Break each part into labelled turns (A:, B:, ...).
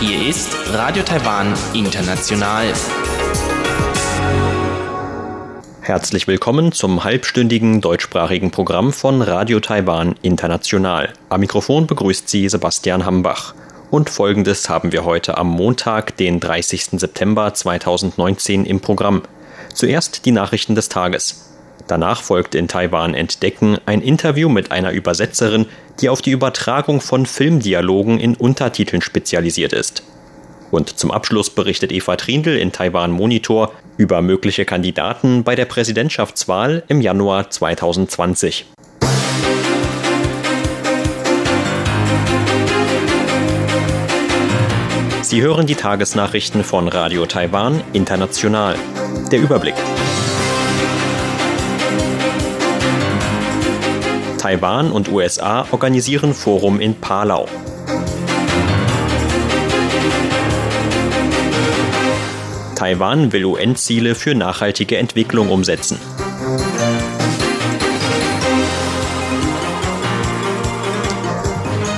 A: Hier ist Radio Taiwan International.
B: Herzlich willkommen zum halbstündigen deutschsprachigen Programm von Radio Taiwan International. Am Mikrofon begrüßt Sie Sebastian Hambach. Und folgendes haben wir heute am Montag, den 30. September 2019 im Programm. Zuerst die Nachrichten des Tages. Danach folgt in Taiwan Entdecken ein Interview mit einer Übersetzerin, die auf die Übertragung von Filmdialogen in Untertiteln spezialisiert ist. Und zum Abschluss berichtet Eva Trindl in Taiwan Monitor über mögliche Kandidaten bei der Präsidentschaftswahl im Januar 2020. Sie hören die Tagesnachrichten von Radio Taiwan International. Der Überblick. Taiwan und USA organisieren Forum in Palau. Taiwan will UN-Ziele für nachhaltige Entwicklung umsetzen.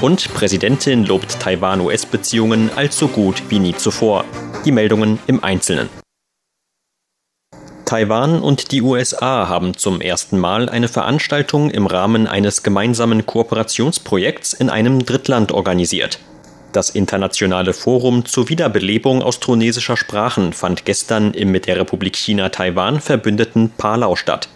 B: Und Präsidentin lobt Taiwan-US-Beziehungen als so gut wie nie zuvor. Die Meldungen im Einzelnen. Taiwan und die USA haben zum ersten Mal eine Veranstaltung im Rahmen eines gemeinsamen Kooperationsprojekts in einem Drittland organisiert. Das internationale Forum zur Wiederbelebung austronesischer Sprachen fand gestern im mit der Republik China Taiwan verbündeten Palau statt.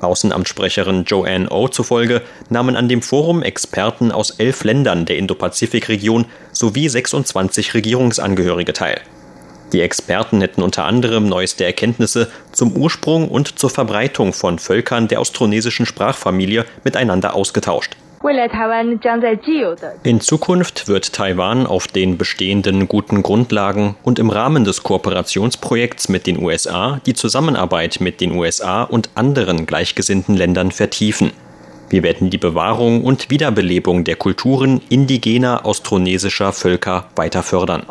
B: Außenamtssprecherin Joanne O zufolge nahmen an dem Forum Experten aus elf Ländern der Indo-Pazifik-Region sowie 26 Regierungsangehörige teil. Die Experten hätten unter anderem neueste Erkenntnisse zum Ursprung und zur Verbreitung von Völkern der austronesischen Sprachfamilie miteinander ausgetauscht. In Zukunft wird Taiwan auf den bestehenden guten Grundlagen und im Rahmen des Kooperationsprojekts mit den USA die Zusammenarbeit mit den USA und anderen gleichgesinnten Ländern vertiefen. Wir werden die Bewahrung und Wiederbelebung der Kulturen indigener austronesischer Völker weiter fördern.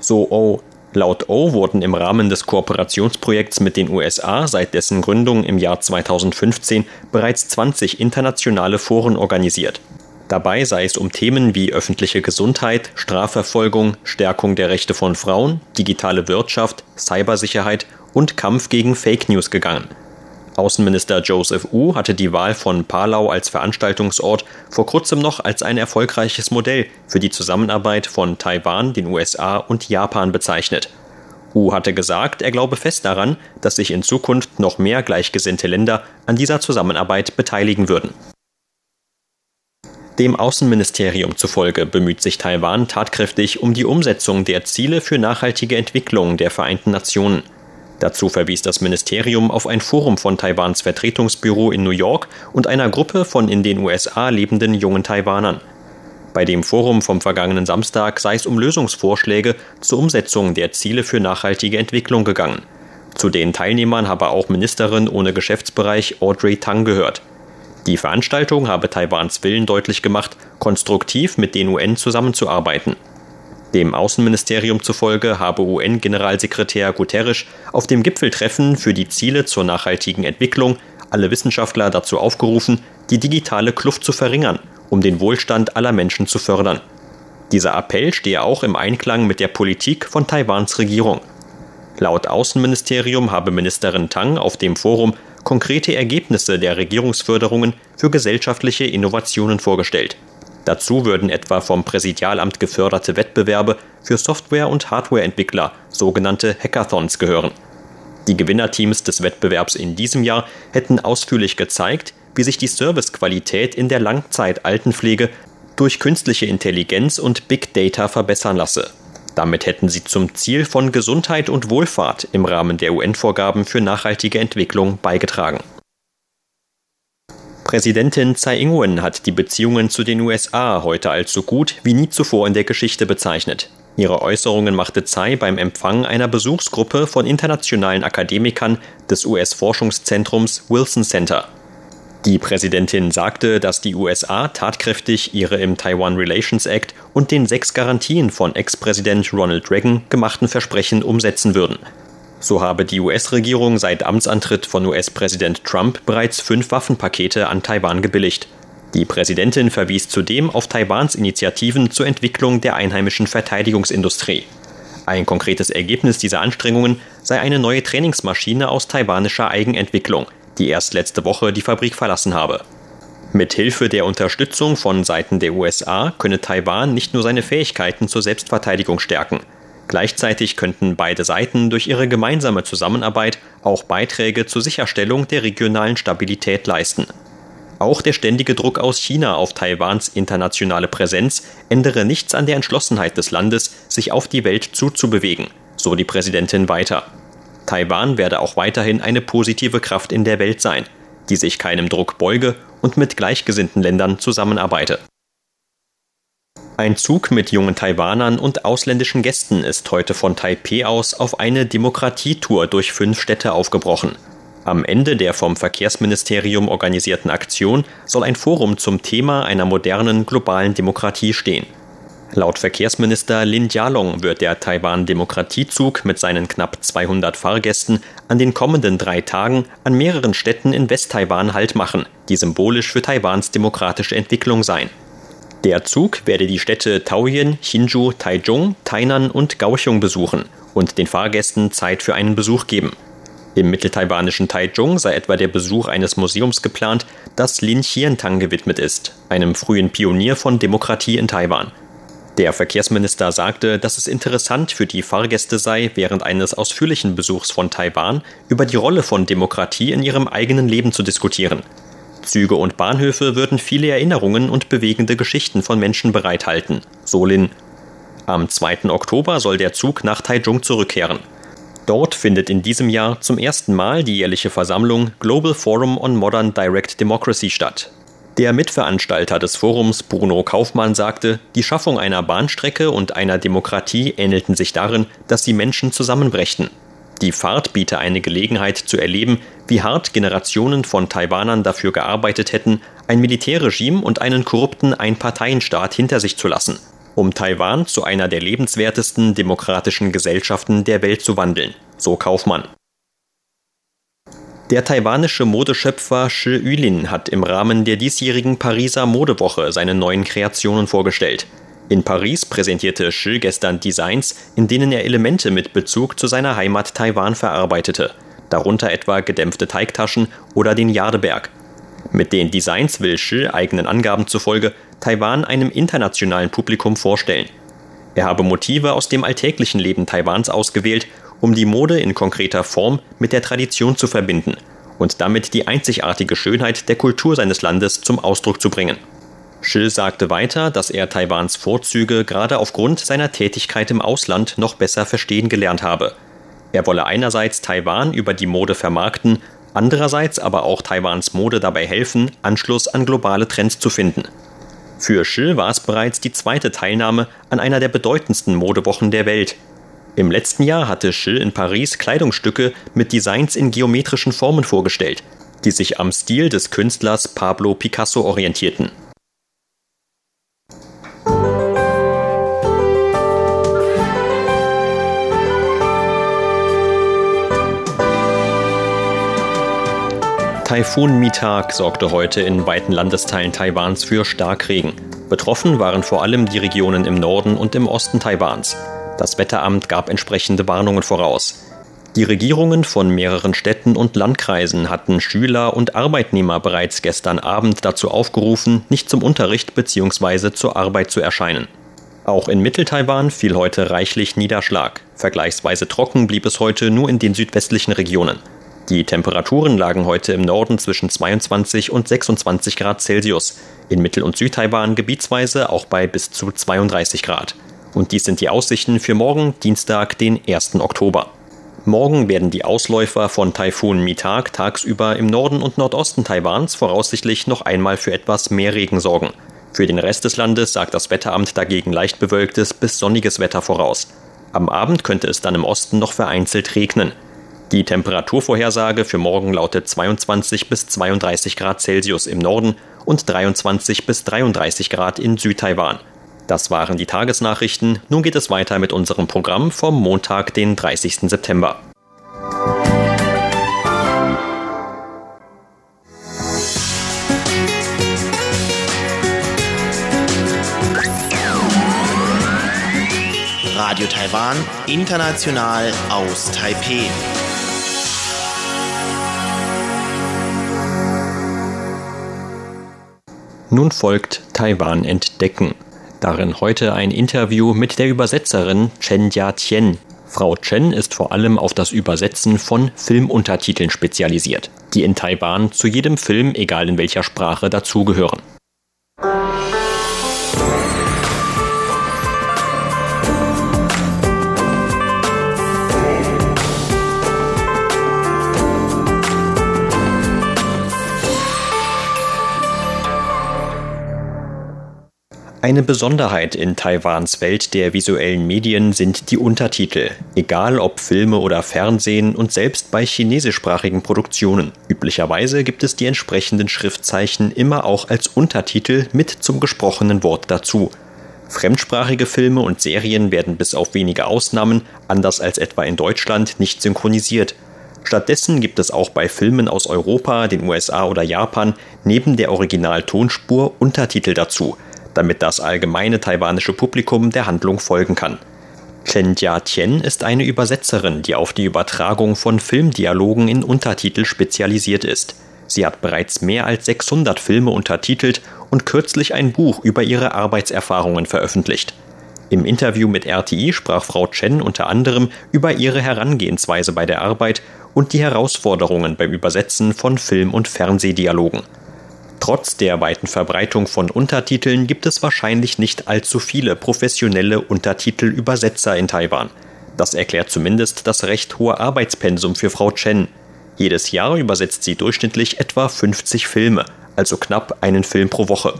B: So O. Laut O wurden im Rahmen des Kooperationsprojekts mit den USA seit dessen Gründung im Jahr 2015 bereits 20 internationale Foren organisiert. Dabei sei es um Themen wie öffentliche Gesundheit, Strafverfolgung, Stärkung der Rechte von Frauen, digitale Wirtschaft, Cybersicherheit und Kampf gegen Fake News gegangen. Außenminister Joseph Wu hatte die Wahl von Palau als Veranstaltungsort vor kurzem noch als ein erfolgreiches Modell für die Zusammenarbeit von Taiwan, den USA und Japan bezeichnet. Wu hatte gesagt, er glaube fest daran, dass sich in Zukunft noch mehr gleichgesinnte Länder an dieser Zusammenarbeit beteiligen würden. Dem Außenministerium zufolge bemüht sich Taiwan tatkräftig um die Umsetzung der Ziele für nachhaltige Entwicklung der Vereinten Nationen. Dazu verwies das Ministerium auf ein Forum von Taiwans Vertretungsbüro in New York und einer Gruppe von in den USA lebenden jungen Taiwanern. Bei dem Forum vom vergangenen Samstag sei es um Lösungsvorschläge zur Umsetzung der Ziele für nachhaltige Entwicklung gegangen. Zu den Teilnehmern habe auch Ministerin ohne Geschäftsbereich Audrey Tang gehört. Die Veranstaltung habe Taiwans Willen deutlich gemacht, konstruktiv mit den UN zusammenzuarbeiten. Dem Außenministerium zufolge habe UN-Generalsekretär Guterres auf dem Gipfeltreffen für die Ziele zur nachhaltigen Entwicklung alle Wissenschaftler dazu aufgerufen, die digitale Kluft zu verringern, um den Wohlstand aller Menschen zu fördern. Dieser Appell stehe auch im Einklang mit der Politik von Taiwans Regierung. Laut Außenministerium habe Ministerin Tang auf dem Forum konkrete Ergebnisse der Regierungsförderungen für gesellschaftliche Innovationen vorgestellt. Dazu würden etwa vom Präsidialamt geförderte Wettbewerbe für Software- und Hardwareentwickler, sogenannte Hackathons, gehören. Die Gewinnerteams des Wettbewerbs in diesem Jahr hätten ausführlich gezeigt, wie sich die Servicequalität in der Langzeit-Altenpflege durch künstliche Intelligenz und Big Data verbessern lasse. Damit hätten sie zum Ziel von Gesundheit und Wohlfahrt im Rahmen der UN-Vorgaben für nachhaltige Entwicklung beigetragen. Präsidentin Tsai Ing-wen hat die Beziehungen zu den USA heute als so gut wie nie zuvor in der Geschichte bezeichnet. Ihre Äußerungen machte Tsai beim Empfang einer Besuchsgruppe von internationalen Akademikern des US-Forschungszentrums Wilson Center. Die Präsidentin sagte, dass die USA tatkräftig ihre im Taiwan Relations Act und den sechs Garantien von Ex-Präsident Ronald Reagan gemachten Versprechen umsetzen würden. So habe die US-Regierung seit Amtsantritt von US-Präsident Trump bereits fünf Waffenpakete an Taiwan gebilligt. Die Präsidentin verwies zudem auf Taiwans Initiativen zur Entwicklung der einheimischen Verteidigungsindustrie. Ein konkretes Ergebnis dieser Anstrengungen sei eine neue Trainingsmaschine aus taiwanischer Eigenentwicklung, die erst letzte Woche die Fabrik verlassen habe. Mit Hilfe der Unterstützung von Seiten der USA könne Taiwan nicht nur seine Fähigkeiten zur Selbstverteidigung stärken. Gleichzeitig könnten beide Seiten durch ihre gemeinsame Zusammenarbeit auch Beiträge zur Sicherstellung der regionalen Stabilität leisten. Auch der ständige Druck aus China auf Taiwans internationale Präsenz ändere nichts an der Entschlossenheit des Landes, sich auf die Welt zuzubewegen, so die Präsidentin weiter. Taiwan werde auch weiterhin eine positive Kraft in der Welt sein, die sich keinem Druck beuge und mit gleichgesinnten Ländern zusammenarbeite. Ein Zug mit jungen Taiwanern und ausländischen Gästen ist heute von Taipeh aus auf eine Demokratietour durch fünf Städte aufgebrochen. Am Ende der vom Verkehrsministerium organisierten Aktion soll ein Forum zum Thema einer modernen globalen Demokratie stehen. Laut Verkehrsminister Lin Jialong wird der Taiwan-Demokratiezug mit seinen knapp 200 Fahrgästen an den kommenden drei Tagen an mehreren Städten in West-Taiwan Halt machen, die symbolisch für Taiwans demokratische Entwicklung sein. Der Zug werde die Städte Taoyuan, Hsinchu, Taichung, Tainan und Kaohsiung besuchen und den Fahrgästen Zeit für einen Besuch geben. Im mitteltaiwanischen Taichung sei etwa der Besuch eines Museums geplant, das Lin Qiantang gewidmet ist, einem frühen Pionier von Demokratie in Taiwan. Der Verkehrsminister sagte, dass es interessant für die Fahrgäste sei, während eines ausführlichen Besuchs von Taiwan über die Rolle von Demokratie in ihrem eigenen Leben zu diskutieren. Züge und Bahnhöfe würden viele Erinnerungen und bewegende Geschichten von Menschen bereithalten, so Lin. Am 2. Oktober soll der Zug nach Taichung zurückkehren. Dort findet in diesem Jahr zum ersten Mal die jährliche Versammlung Global Forum on Modern Direct Democracy statt. Der Mitveranstalter des Forums, Bruno Kaufmann, sagte, die Schaffung einer Bahnstrecke und einer Demokratie ähnelten sich darin, dass sie Menschen zusammenbrächten. Die Fahrt biete eine Gelegenheit zu erleben, wie hart Generationen von Taiwanern dafür gearbeitet hätten, ein Militärregime und einen korrupten Einparteienstaat hinter sich zu lassen um Taiwan zu einer der lebenswertesten demokratischen Gesellschaften der Welt zu wandeln, so Kaufmann. Der taiwanische Modeschöpfer Shi Yulin hat im Rahmen der diesjährigen Pariser Modewoche seine neuen Kreationen vorgestellt. In Paris präsentierte Shi gestern Designs, in denen er Elemente mit Bezug zu seiner Heimat Taiwan verarbeitete, darunter etwa gedämpfte Teigtaschen oder den Jadeberg. Mit den Designs will Shi eigenen Angaben zufolge Taiwan einem internationalen Publikum vorstellen. Er habe Motive aus dem alltäglichen Leben Taiwans ausgewählt, um die Mode in konkreter Form mit der Tradition zu verbinden und damit die einzigartige Schönheit der Kultur seines Landes zum Ausdruck zu bringen. Schill sagte weiter, dass er Taiwans Vorzüge gerade aufgrund seiner Tätigkeit im Ausland noch besser verstehen gelernt habe. Er wolle einerseits Taiwan über die Mode vermarkten, andererseits aber auch Taiwans Mode dabei helfen, Anschluss an globale Trends zu finden. Für Schill war es bereits die zweite Teilnahme an einer der bedeutendsten Modewochen der Welt. Im letzten Jahr hatte Schill in Paris Kleidungsstücke mit Designs in geometrischen Formen vorgestellt, die sich am Stil des Künstlers Pablo Picasso orientierten. Taifun Mitag sorgte heute in weiten Landesteilen Taiwans für Starkregen. Betroffen waren vor allem die Regionen im Norden und im Osten Taiwans. Das Wetteramt gab entsprechende Warnungen voraus. Die Regierungen von mehreren Städten und Landkreisen hatten Schüler und Arbeitnehmer bereits gestern Abend dazu aufgerufen, nicht zum Unterricht bzw. zur Arbeit zu erscheinen. Auch in Mitteltaiwan fiel heute reichlich Niederschlag. Vergleichsweise trocken blieb es heute nur in den südwestlichen Regionen. Die Temperaturen lagen heute im Norden zwischen 22 und 26 Grad Celsius, in Mittel- und Südtaiwan gebietsweise auch bei bis zu 32 Grad. Und dies sind die Aussichten für morgen, Dienstag, den 1. Oktober. Morgen werden die Ausläufer von Taifun Mitag tagsüber im Norden und Nordosten Taiwans voraussichtlich noch einmal für etwas mehr Regen sorgen. Für den Rest des Landes sagt das Wetteramt dagegen leicht bewölktes bis sonniges Wetter voraus. Am Abend könnte es dann im Osten noch vereinzelt regnen. Die Temperaturvorhersage für morgen lautet 22 bis 32 Grad Celsius im Norden und 23 bis 33 Grad in Südtaiwan. Das waren die Tagesnachrichten. Nun geht es weiter mit unserem Programm vom Montag, den 30. September.
A: Radio Taiwan, international aus Taipeh.
B: Nun folgt Taiwan entdecken. Darin heute ein Interview mit der Übersetzerin Chen Jia Tian. Frau Chen ist vor allem auf das Übersetzen von Filmuntertiteln spezialisiert, die in Taiwan zu jedem Film, egal in welcher Sprache, dazugehören. Eine Besonderheit in Taiwans Welt der visuellen Medien sind die Untertitel, egal ob Filme oder Fernsehen und selbst bei chinesischsprachigen Produktionen. Üblicherweise gibt es die entsprechenden Schriftzeichen immer auch als Untertitel mit zum gesprochenen Wort dazu. Fremdsprachige Filme und Serien werden bis auf wenige Ausnahmen, anders als etwa in Deutschland, nicht synchronisiert. Stattdessen gibt es auch bei Filmen aus Europa, den USA oder Japan neben der Originaltonspur Untertitel dazu – damit das allgemeine taiwanische Publikum der Handlung folgen kann. Chen Jia-Tien ist eine Übersetzerin, die auf die Übertragung von Filmdialogen in Untertitel spezialisiert ist. Sie hat bereits mehr als 600 Filme untertitelt und kürzlich ein Buch über ihre Arbeitserfahrungen veröffentlicht. Im Interview mit RTI sprach Frau Chen unter anderem über ihre Herangehensweise bei der Arbeit und die Herausforderungen beim Übersetzen von Film- und Fernsehdialogen. Trotz der weiten Verbreitung von Untertiteln gibt es wahrscheinlich nicht allzu viele professionelle Untertitelübersetzer in Taiwan. Das erklärt zumindest das recht hohe Arbeitspensum für Frau Chen. Jedes Jahr übersetzt sie durchschnittlich etwa 50 Filme, also knapp einen Film pro Woche.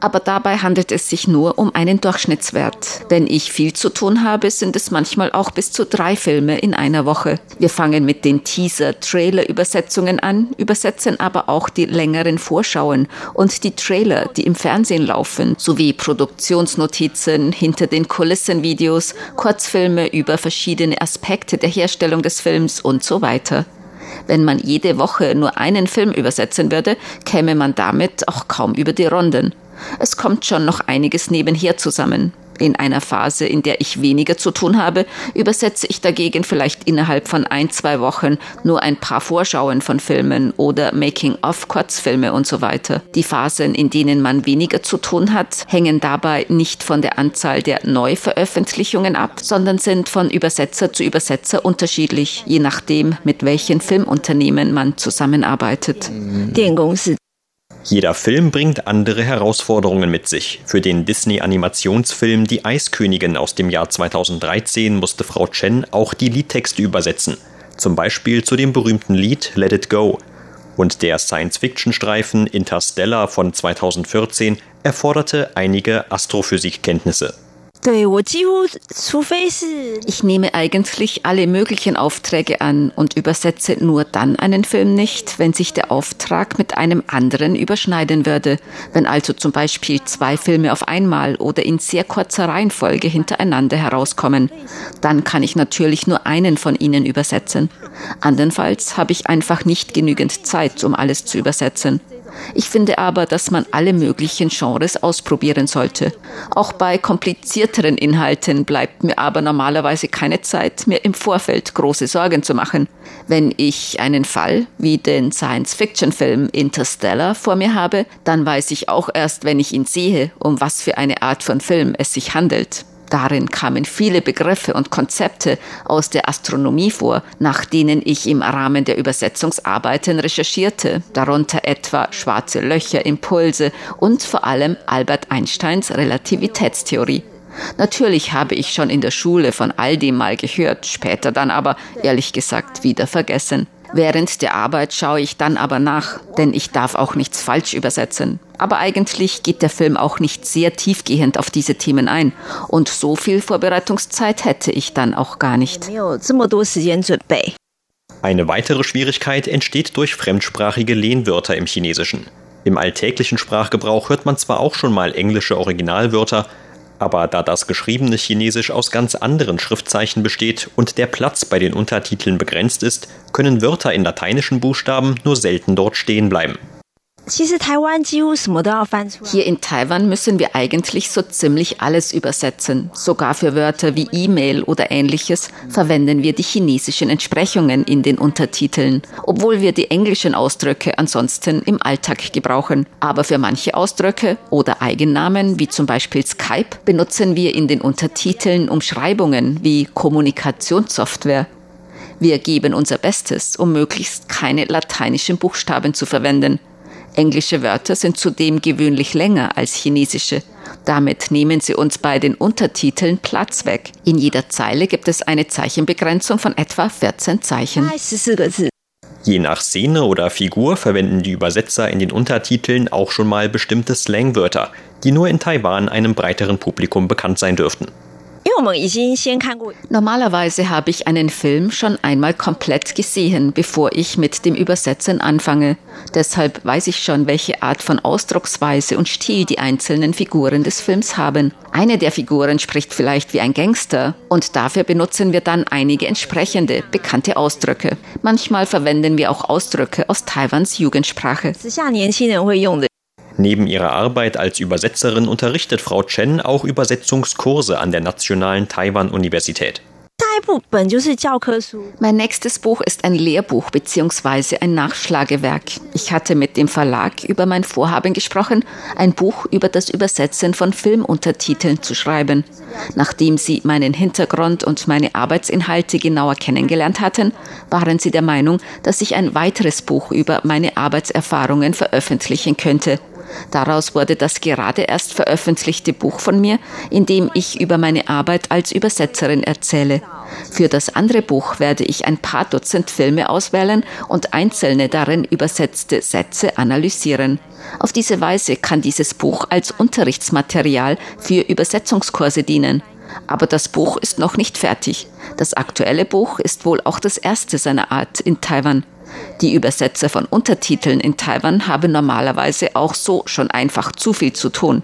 C: Aber dabei handelt es sich nur um einen Durchschnittswert. Wenn ich viel zu tun habe, sind es manchmal auch bis zu drei Filme in einer Woche. Wir fangen mit den Teaser-Trailer-Übersetzungen an, übersetzen aber auch die längeren Vorschauen und die Trailer, die im Fernsehen laufen, sowie Produktionsnotizen, hinter den Kulissen-Videos, Kurzfilme über verschiedene Aspekte der Herstellung des Films und so weiter. Wenn man jede Woche nur einen Film übersetzen würde, käme man damit auch kaum über die Runden. Es kommt schon noch einiges nebenher zusammen. In einer Phase, in der ich weniger zu tun habe, übersetze ich dagegen vielleicht innerhalb von ein, zwei Wochen nur ein paar Vorschauen von Filmen oder Making-of-Kurzfilme und so weiter. Die Phasen, in denen man weniger zu tun hat, hängen dabei nicht von der Anzahl der Neuveröffentlichungen ab, sondern sind von Übersetzer zu Übersetzer unterschiedlich, je nachdem, mit welchen Filmunternehmen man zusammenarbeitet.
B: Jeder Film bringt andere Herausforderungen mit sich. Für den Disney-Animationsfilm Die Eiskönigin aus dem Jahr 2013 musste Frau Chen auch die Liedtexte übersetzen, zum Beispiel zu dem berühmten Lied Let It Go. Und der Science-Fiction-Streifen Interstellar von 2014 erforderte einige Astrophysikkenntnisse.
C: Ich nehme eigentlich alle möglichen Aufträge an und übersetze nur dann einen Film nicht, wenn sich der Auftrag mit einem anderen überschneiden würde. Wenn also zum Beispiel zwei Filme auf einmal oder in sehr kurzer Reihenfolge hintereinander herauskommen, dann kann ich natürlich nur einen von ihnen übersetzen. Andernfalls habe ich einfach nicht genügend Zeit, um alles zu übersetzen. Ich finde aber, dass man alle möglichen Genres ausprobieren sollte. Auch bei komplizierteren Inhalten bleibt mir aber normalerweise keine Zeit, mir im Vorfeld große Sorgen zu machen. Wenn ich einen Fall wie den Science-Fiction-Film Interstellar vor mir habe, dann weiß ich auch erst, wenn ich ihn sehe, um was für eine Art von Film es sich handelt. Darin kamen viele Begriffe und Konzepte aus der Astronomie vor, nach denen ich im Rahmen der Übersetzungsarbeiten recherchierte, darunter etwa schwarze Löcher, Impulse und vor allem Albert Einsteins Relativitätstheorie. Natürlich habe ich schon in der Schule von all dem mal gehört, später dann aber ehrlich gesagt wieder vergessen. Während der Arbeit schaue ich dann aber nach, denn ich darf auch nichts falsch übersetzen. Aber eigentlich geht der Film auch nicht sehr tiefgehend auf diese Themen ein. Und so viel Vorbereitungszeit hätte ich dann auch gar nicht.
B: Eine weitere Schwierigkeit entsteht durch fremdsprachige Lehnwörter im Chinesischen. Im alltäglichen Sprachgebrauch hört man zwar auch schon mal englische Originalwörter, Aber da das geschriebene Chinesisch aus ganz anderen Schriftzeichen besteht und der Platz bei den Untertiteln begrenzt ist, können Wörter in lateinischen Buchstaben nur selten dort stehen bleiben.
C: Hier in Taiwan müssen wir eigentlich so ziemlich alles übersetzen. Sogar für Wörter wie E-Mail oder ähnliches verwenden wir die chinesischen Entsprechungen in den Untertiteln, obwohl wir die englischen Ausdrücke ansonsten im Alltag gebrauchen. Aber für manche Ausdrücke oder Eigennamen, wie zum Beispiel Skype, benutzen wir in den Untertiteln Umschreibungen wie Kommunikationssoftware. Wir geben unser Bestes, um möglichst keine lateinischen Buchstaben zu verwenden. Englische Wörter sind zudem gewöhnlich länger als chinesische. Damit nehmen sie uns bei den Untertiteln Platz weg. In jeder Zeile gibt es eine Zeichenbegrenzung von etwa 14 Zeichen.
B: Je nach Szene oder Figur verwenden die Übersetzer in den Untertiteln auch schon mal bestimmte Slangwörter, die nur in Taiwan einem breiteren Publikum bekannt sein dürften.
C: Normalerweise habe ich einen Film schon einmal komplett gesehen, bevor ich mit dem Übersetzen anfange. Deshalb weiß ich schon, welche Art von Ausdrucksweise und Stil die einzelnen Figuren des Films haben. Eine der Figuren spricht vielleicht wie ein Gangster und dafür benutzen wir dann einige entsprechende, bekannte Ausdrücke. Manchmal verwenden wir auch Ausdrücke aus Taiwans Jugendsprache.
B: Neben ihrer Arbeit als Übersetzerin unterrichtet Frau Chen auch Übersetzungskurse an der Nationalen Taiwan-Universität.
C: Mein nächstes Buch ist ein Lehrbuch bzw. ein Nachschlagewerk. Ich hatte mit dem Verlag über mein Vorhaben gesprochen, ein Buch über das Übersetzen von Filmuntertiteln zu schreiben. Nachdem sie meinen Hintergrund und meine Arbeitsinhalte genauer kennengelernt hatten, waren sie der Meinung, dass ich ein weiteres Buch über meine Arbeitserfahrungen veröffentlichen könnte. Daraus wurde das gerade erst veröffentlichte Buch von mir, in dem ich über meine Arbeit als Übersetzerin erzähle. Für das andere Buch werde ich ein paar Dutzend Filme auswählen und einzelne darin übersetzte Sätze analysieren. Auf diese Weise kann dieses Buch als Unterrichtsmaterial für Übersetzungskurse dienen. Aber das Buch ist noch nicht fertig. Das aktuelle Buch ist wohl auch das erste seiner Art in Taiwan. Die Übersetzer von Untertiteln in Taiwan haben normalerweise auch so schon einfach zu viel zu tun.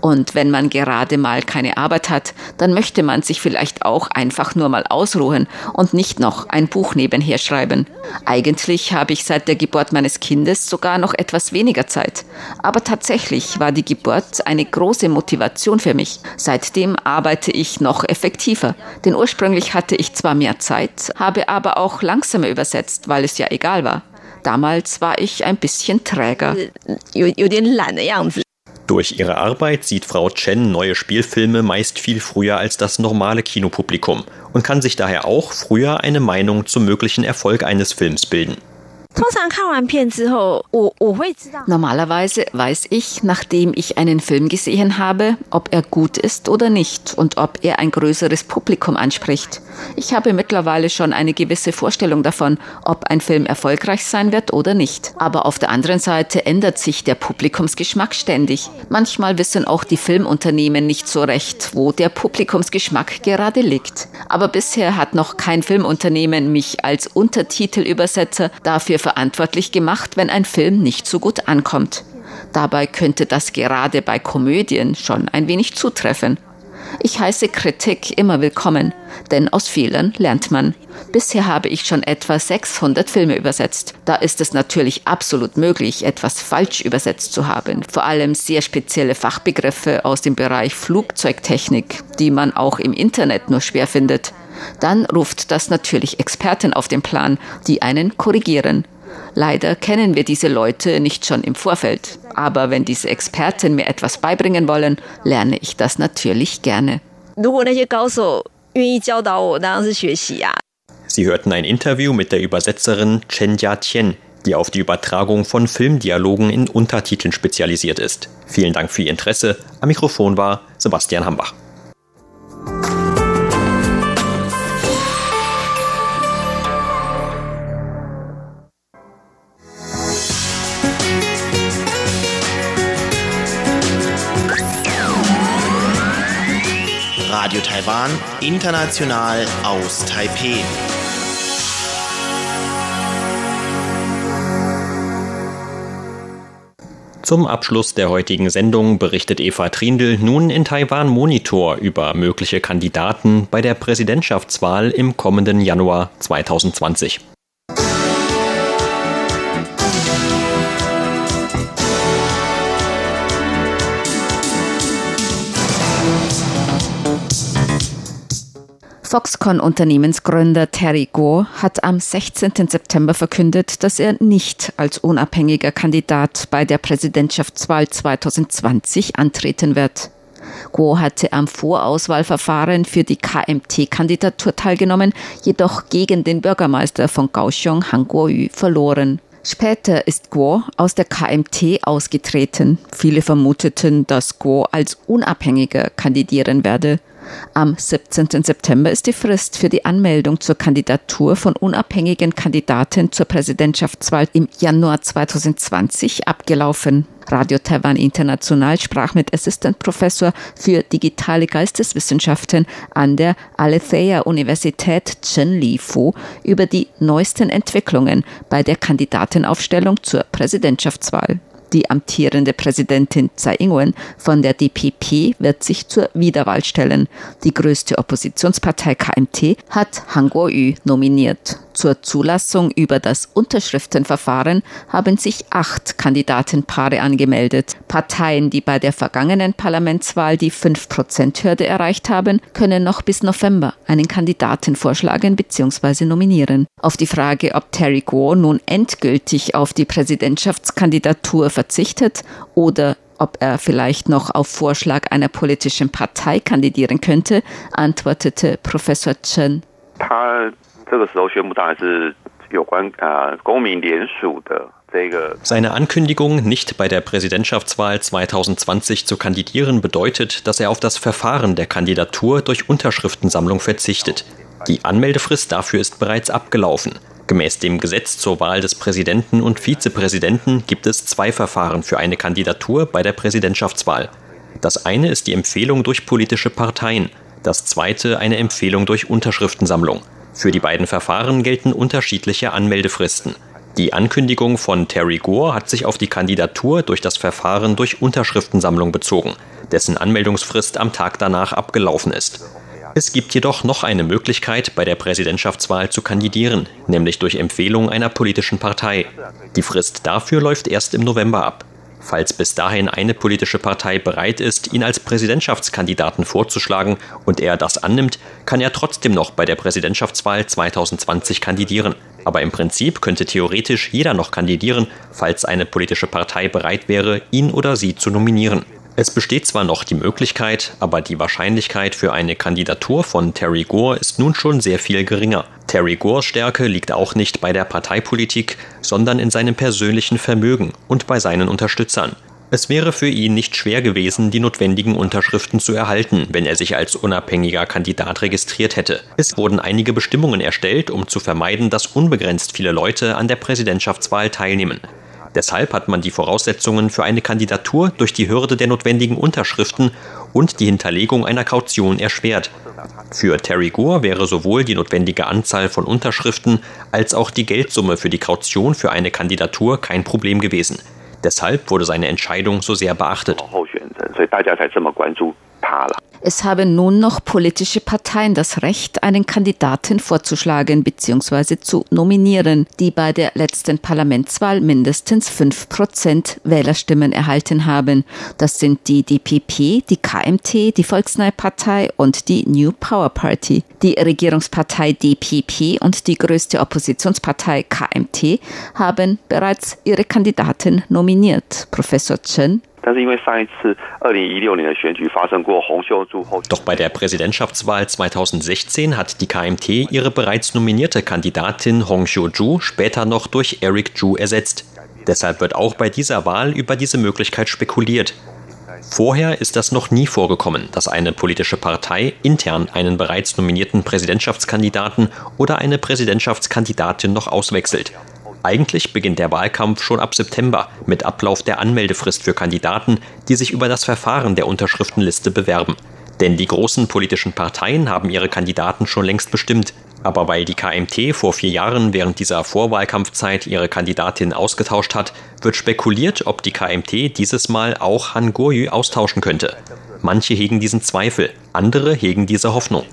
C: Und wenn man gerade mal keine Arbeit hat, dann möchte man sich vielleicht auch einfach nur mal ausruhen und nicht noch ein Buch nebenher schreiben. Eigentlich habe ich seit der Geburt meines Kindes sogar noch etwas weniger Zeit. Aber tatsächlich war die Geburt eine große Motivation für mich. Seitdem arbeite ich noch effektiver. Denn ursprünglich hatte ich zwar mehr Zeit, habe aber auch langsamer übersetzt, weil es ja egal war. Damals war ich ein bisschen träger.
B: Durch ihre Arbeit sieht Frau Chen neue Spielfilme meist viel früher als das normale Kinopublikum und kann sich daher auch früher eine Meinung zum möglichen Erfolg eines Films bilden.
C: Normalerweise weiß ich, nachdem ich einen Film gesehen habe, ob er gut ist oder nicht und ob er ein größeres Publikum anspricht. Ich habe mittlerweile schon eine gewisse Vorstellung davon, ob ein Film erfolgreich sein wird oder nicht. Aber auf der anderen Seite ändert sich der Publikumsgeschmack ständig. Manchmal wissen auch die Filmunternehmen nicht so recht, wo der Publikumsgeschmack gerade liegt. Aber bisher hat noch kein Filmunternehmen mich als Untertitelübersetzer dafür verantwortlich gemacht, wenn ein Film nicht so gut ankommt. Dabei könnte das gerade bei Komödien schon ein wenig zutreffen. Ich heiße Kritik immer willkommen, denn aus Fehlern lernt man. Bisher habe ich schon etwa 600 Filme übersetzt. Da ist es natürlich absolut möglich, etwas falsch übersetzt zu haben. Vor allem sehr spezielle Fachbegriffe aus dem Bereich Flugzeugtechnik, die man auch im Internet nur schwer findet. Dann ruft das natürlich Experten auf den Plan, die einen korrigieren. Leider kennen wir diese Leute nicht schon im Vorfeld. Aber wenn diese Experten mir etwas beibringen wollen, lerne ich das natürlich gerne.
B: Sie hörten ein Interview mit der Übersetzerin Chen Jia-Tien, die auf die Übertragung von Filmdialogen in Untertiteln spezialisiert ist. Vielen Dank für Ihr Interesse. Am Mikrofon war Sebastian Hambach.
A: Radio Taiwan, international aus Taipeh.
B: Zum Abschluss der heutigen Sendung berichtet Eva Trindl nun in Taiwan Monitor über mögliche Kandidaten bei der Präsidentschaftswahl im kommenden Januar 2020.
C: Foxconn-Unternehmensgründer Terry Gore hat am 16. September verkündet, dass er nicht als unabhängiger Kandidat bei der Präsidentschaftswahl 2020 antreten wird. Guo hatte am Vorauswahlverfahren für die KMT-Kandidatur teilgenommen, jedoch gegen den Bürgermeister von Kaohsiung, Han Kuo-yu, verloren. Später ist Guo aus der KMT ausgetreten. Viele vermuteten, dass Guo als Unabhängiger kandidieren werde. Am 17. September ist die Frist für die Anmeldung zur Kandidatur von unabhängigen Kandidaten zur Präsidentschaftswahl im Januar 2020 abgelaufen. Radio Taiwan International sprach mit Assistant Professor für digitale Geisteswissenschaften an der Aletheia Universität Chen Li Fu über die neuesten Entwicklungen bei der Kandidatenaufstellung zur Präsidentschaftswahl. Die amtierende Präsidentin Tsai Ing-wen von der DPP wird sich zur Wiederwahl stellen. Die größte Oppositionspartei KMT hat Han Kuo-yu nominiert. Zur Zulassung über das Unterschriftenverfahren haben sich acht Kandidatenpaare angemeldet. Parteien, die bei der vergangenen Parlamentswahl die 5%-Hürde erreicht haben, können noch bis November einen Kandidaten vorschlagen bzw. nominieren. Auf die Frage, ob Terry Guo nun endgültig auf die Präsidentschaftskandidatur verzichtet oder ob er vielleicht noch auf Vorschlag einer politischen Partei kandidieren könnte, antwortete Professor Chen.
B: 这个时候宣布当然是有关呃公民联署的 seine Ankündigung, nicht bei der Präsidentschaftswahl 2020 zu kandidieren, bedeutet, dass er auf das Verfahren der Kandidatur durch Unterschriftensammlung verzichtet. Die Anmeldefrist dafür ist bereits abgelaufen. Gemäß dem Gesetz zur Wahl des Präsidenten und Vizepräsidenten gibt es zwei Verfahren für eine Kandidatur bei der Präsidentschaftswahl. Das eine ist die Empfehlung durch politische Parteien, das zweite eine Empfehlung durch Unterschriftensammlung. Für die beiden Verfahren gelten unterschiedliche Anmeldefristen. Die Ankündigung von Terry Gore hat sich auf die Kandidatur durch das Verfahren durch Unterschriftensammlung bezogen, dessen Anmeldungsfrist am Tag danach abgelaufen ist. Es gibt jedoch noch eine Möglichkeit, bei der Präsidentschaftswahl zu kandidieren, nämlich durch Empfehlung einer politischen Partei. Die Frist dafür läuft erst im November ab. Falls bis dahin eine politische Partei bereit ist, ihn als Präsidentschaftskandidaten vorzuschlagen und er das annimmt, kann er trotzdem noch bei der Präsidentschaftswahl 2020 kandidieren. Aber im Prinzip könnte theoretisch jeder noch kandidieren, falls eine politische Partei bereit wäre, ihn oder sie zu nominieren. Es besteht zwar noch die Möglichkeit, aber die Wahrscheinlichkeit für eine Kandidatur von Terry Gore ist nun schon sehr viel geringer. Terry Gores Stärke liegt auch nicht bei der Parteipolitik, sondern in seinem persönlichen Vermögen und bei seinen Unterstützern. Es wäre für ihn nicht schwer gewesen, die notwendigen Unterschriften zu erhalten, wenn er sich als unabhängiger Kandidat registriert hätte. Es wurden einige Bestimmungen erstellt, um zu vermeiden, dass unbegrenzt viele Leute an der Präsidentschaftswahl teilnehmen. Deshalb hat man die Voraussetzungen für eine Kandidatur durch die Hürde der notwendigen Unterschriften und die Hinterlegung einer Kaution erschwert. Für Terry Gore wäre sowohl die notwendige Anzahl von Unterschriften als auch die Geldsumme für die Kaution für eine Kandidatur kein Problem gewesen. Deshalb wurde seine Entscheidung so sehr beachtet.
C: Es haben nun noch politische Parteien das Recht, einen Kandidaten vorzuschlagen bzw. zu nominieren, die bei der letzten Parlamentswahl mindestens fünf Prozent Wählerstimmen erhalten haben. Das sind die DPP, die KMT, die Volksneue Partei und die New Power Party. Die Regierungspartei DPP und die größte Oppositionspartei KMT haben bereits ihre Kandidaten nominiert. Professor Chen
B: doch bei der Präsidentschaftswahl 2016 hat die KMT ihre bereits nominierte Kandidatin Hong Xiu-ju später noch durch Eric Zhu ersetzt. Deshalb wird auch bei dieser Wahl über diese Möglichkeit spekuliert. Vorher ist das noch nie vorgekommen, dass eine politische Partei intern einen bereits nominierten Präsidentschaftskandidaten oder eine Präsidentschaftskandidatin noch auswechselt. Eigentlich beginnt der Wahlkampf schon ab September mit Ablauf der Anmeldefrist für Kandidaten, die sich über das Verfahren der Unterschriftenliste bewerben. Denn die großen politischen Parteien haben ihre Kandidaten schon längst bestimmt. Aber weil die KMT vor vier Jahren während dieser Vorwahlkampfzeit ihre Kandidatin ausgetauscht hat, wird spekuliert, ob die KMT dieses Mal auch Han Goryu austauschen könnte. Manche hegen diesen Zweifel, andere hegen diese Hoffnung.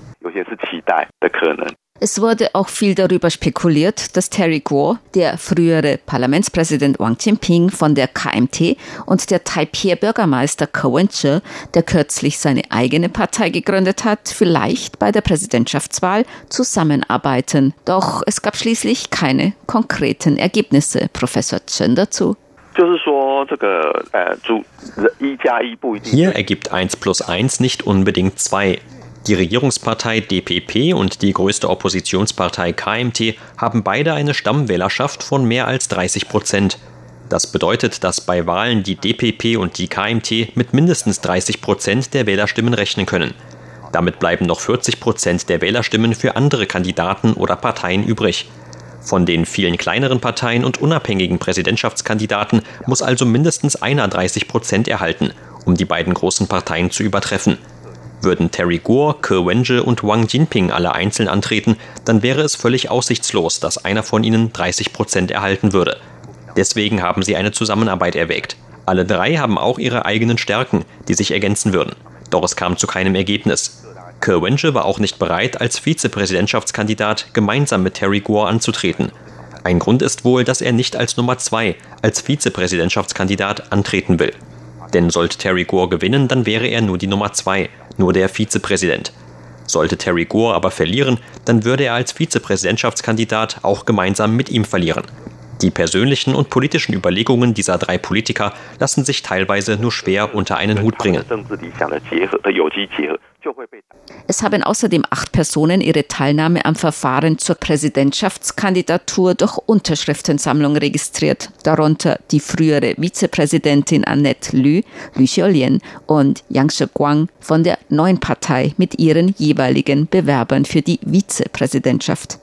C: Es wurde auch viel darüber spekuliert, dass Terry Guo, der frühere Parlamentspräsident Wang Jinping von der KMT und der Taipei-Bürgermeister Ko Wen-che, der kürzlich seine eigene Partei gegründet hat, vielleicht bei der Präsidentschaftswahl zusammenarbeiten. Doch es gab schließlich keine konkreten Ergebnisse. Professor Chen dazu.
B: Hier ergibt 1 plus 1 nicht unbedingt 2. Die Regierungspartei DPP und die größte Oppositionspartei KMT haben beide eine Stammwählerschaft von mehr als 30 Prozent. Das bedeutet, dass bei Wahlen die DPP und die KMT mit mindestens 30 Prozent der Wählerstimmen rechnen können. Damit bleiben noch 40 Prozent der Wählerstimmen für andere Kandidaten oder Parteien übrig. Von den vielen kleineren Parteien und unabhängigen Präsidentschaftskandidaten muss also mindestens einer 30 Prozent erhalten, um die beiden großen Parteien zu übertreffen. Würden Terry Gore, Ke Wenje und Wang Jinping alle einzeln antreten, dann wäre es völlig aussichtslos, dass einer von ihnen 30 Prozent erhalten würde. Deswegen haben sie eine Zusammenarbeit erwägt. Alle drei haben auch ihre eigenen Stärken, die sich ergänzen würden. Doch es kam zu keinem Ergebnis. Ke Wenje war auch nicht bereit, als Vizepräsidentschaftskandidat gemeinsam mit Terry Gore anzutreten. Ein Grund ist wohl, dass er nicht als Nummer zwei, als Vizepräsidentschaftskandidat antreten will. Denn sollte Terry Gore gewinnen, dann wäre er nur die Nummer zwei nur der Vizepräsident. Sollte Terry Gore aber verlieren, dann würde er als Vizepräsidentschaftskandidat auch gemeinsam mit ihm verlieren. Die persönlichen und politischen Überlegungen dieser drei Politiker lassen sich teilweise nur schwer unter einen Hut bringen.
C: Es haben außerdem acht Personen ihre Teilnahme am Verfahren zur Präsidentschaftskandidatur durch Unterschriftensammlung registriert, darunter die frühere Vizepräsidentin Annette Lü, Lü Xiaolian und Yang Shiguang von der neuen Partei mit ihren jeweiligen Bewerbern für die Vizepräsidentschaft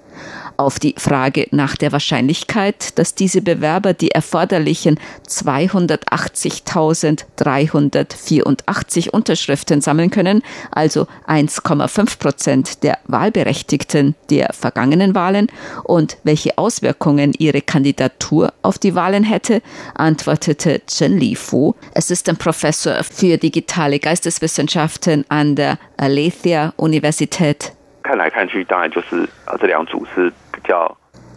C: Auf die Frage nach der Wahrscheinlichkeit, dass diese Bewerber die erforderlichen 280.384 Unterschriften sammeln können, also 1,5 Prozent der Wahlberechtigten der vergangenen Wahlen, und welche Auswirkungen ihre Kandidatur auf die Wahlen hätte, antwortete Chen Lifu, Assistant Professor für digitale Geisteswissenschaften an der Aletheia Universität 看来看去，当然就是
B: 呃这两组是比较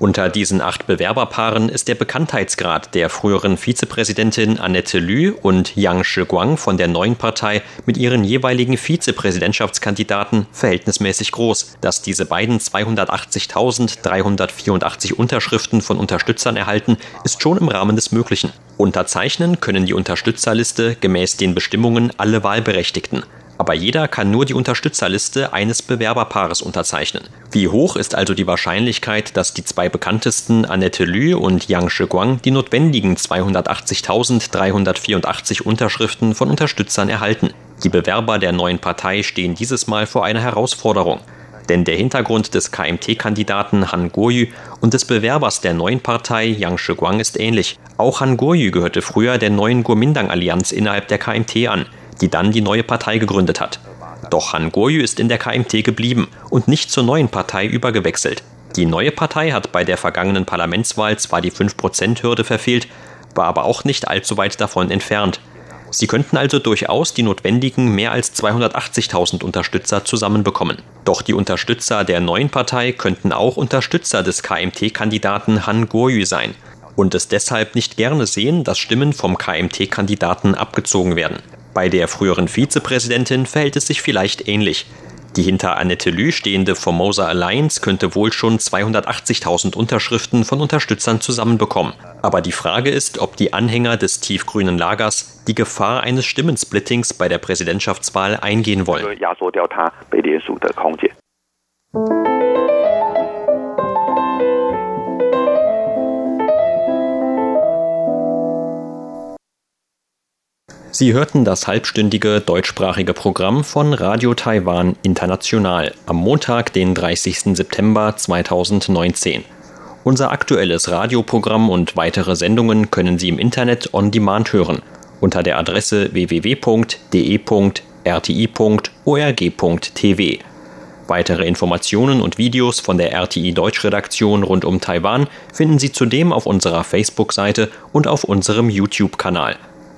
B: unter diesen acht Bewerberpaaren ist der Bekanntheitsgrad der früheren Vizepräsidentin Annette Lü und Yang Shiguang von der neuen Partei mit ihren jeweiligen Vizepräsidentschaftskandidaten verhältnismäßig groß. Dass diese beiden 280.384 Unterschriften von Unterstützern erhalten, ist schon im Rahmen des Möglichen. Unterzeichnen können die Unterstützerliste gemäß den Bestimmungen alle Wahlberechtigten aber jeder kann nur die Unterstützerliste eines Bewerberpaares unterzeichnen. Wie hoch ist also die Wahrscheinlichkeit, dass die zwei bekanntesten Annette Lü und Yang Shiguang die notwendigen 280.384 Unterschriften von Unterstützern erhalten? Die Bewerber der neuen Partei stehen dieses Mal vor einer Herausforderung. Denn der Hintergrund des KMT-Kandidaten Han Goryu und des Bewerbers der neuen Partei Yang Shiguang ist ähnlich. Auch Han Goryu gehörte früher der neuen Kuomintang-Allianz innerhalb der KMT an die dann die neue Partei gegründet hat. Doch Han Goryu ist in der KMT geblieben und nicht zur neuen Partei übergewechselt. Die neue Partei hat bei der vergangenen Parlamentswahl zwar die 5%-Hürde verfehlt, war aber auch nicht allzu weit davon entfernt. Sie könnten also durchaus die notwendigen mehr als 280.000 Unterstützer zusammenbekommen. Doch die Unterstützer der neuen Partei könnten auch Unterstützer des KMT-Kandidaten Han Goryu sein und es deshalb nicht gerne sehen, dass Stimmen vom KMT-Kandidaten abgezogen werden. Bei der früheren Vizepräsidentin verhält es sich vielleicht ähnlich. Die hinter Annette Lü stehende Formosa Alliance könnte wohl schon 280.000 Unterschriften von Unterstützern zusammenbekommen. Aber die Frage ist, ob die Anhänger des tiefgrünen Lagers die Gefahr eines Stimmensplittings bei der Präsidentschaftswahl eingehen wollen. Sie hörten das halbstündige deutschsprachige Programm von Radio Taiwan International am Montag, den 30. September 2019. Unser aktuelles Radioprogramm und weitere Sendungen können Sie im Internet on demand hören unter der Adresse www.de.rti.org.tv. rti.org.tv. Weitere Informationen und Videos von der RTI Deutschredaktion rund um Taiwan finden Sie zudem auf unserer Facebook-Seite und auf unserem YouTube-Kanal.